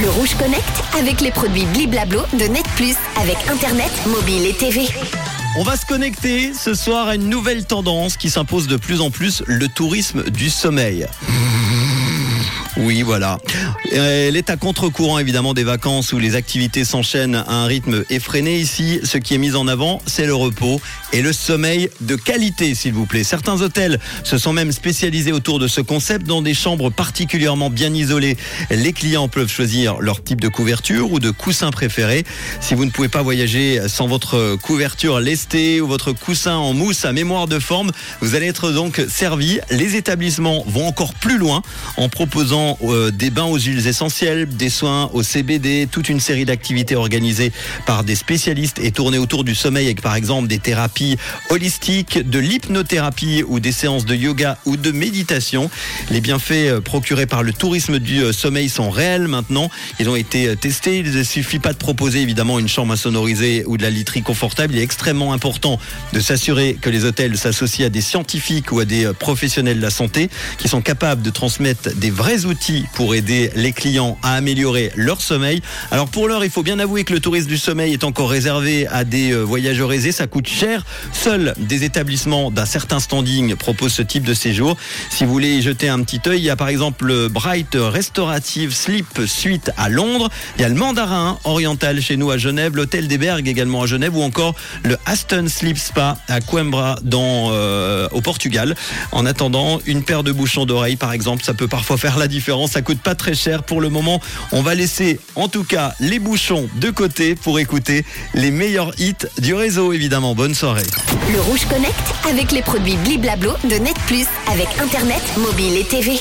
Le Rouge Connect avec les produits Bliblablo de Net Plus avec Internet, mobile et TV. On va se connecter ce soir à une nouvelle tendance qui s'impose de plus en plus, le tourisme du sommeil. Oui, voilà. Elle est à contre-courant évidemment des vacances où les activités s'enchaînent à un rythme effréné. Ici, ce qui est mis en avant, c'est le repos et le sommeil de qualité, s'il vous plaît. Certains hôtels se sont même spécialisés autour de ce concept dans des chambres particulièrement bien isolées. Les clients peuvent choisir leur type de couverture ou de coussin préféré. Si vous ne pouvez pas voyager sans votre couverture lestée ou votre coussin en mousse à mémoire de forme, vous allez être donc servi. Les établissements vont encore plus loin en proposant euh, des bains aux huiles essentielles, des soins au CBD, toute une série d'activités organisées par des spécialistes et tournées autour du sommeil avec par exemple des thérapies holistiques, de l'hypnothérapie ou des séances de yoga ou de méditation. Les bienfaits euh, procurés par le tourisme du euh, sommeil sont réels maintenant. Ils ont été testés. Il ne suffit pas de proposer évidemment une chambre insonorisée ou de la literie confortable. Il est extrêmement important de s'assurer que les hôtels s'associent à des scientifiques ou à des professionnels de la santé qui sont capables de transmettre des vrais outils pour aider les clients à améliorer leur sommeil. Alors pour l'heure, il faut bien avouer que le tourisme du sommeil est encore réservé à des euh, voyageurs aisés. Ça coûte cher. Seuls des établissements d'un certain standing proposent ce type de séjour. Si vous voulez y jeter un petit œil, il y a par exemple le Bright Restorative Sleep Suite à Londres. Il y a le Mandarin Oriental chez nous à Genève, l'hôtel des Bergues également à Genève ou encore le Aston Sleep Spa à Coimbra dans, euh, au Portugal. En attendant, une paire de bouchons d'oreilles par exemple, ça peut parfois faire la ça coûte pas très cher pour le moment. On va laisser en tout cas les bouchons de côté pour écouter les meilleurs hits du réseau évidemment. Bonne soirée. Le Rouge Connect avec les produits Bliblablo de Net Plus avec Internet, mobile et TV.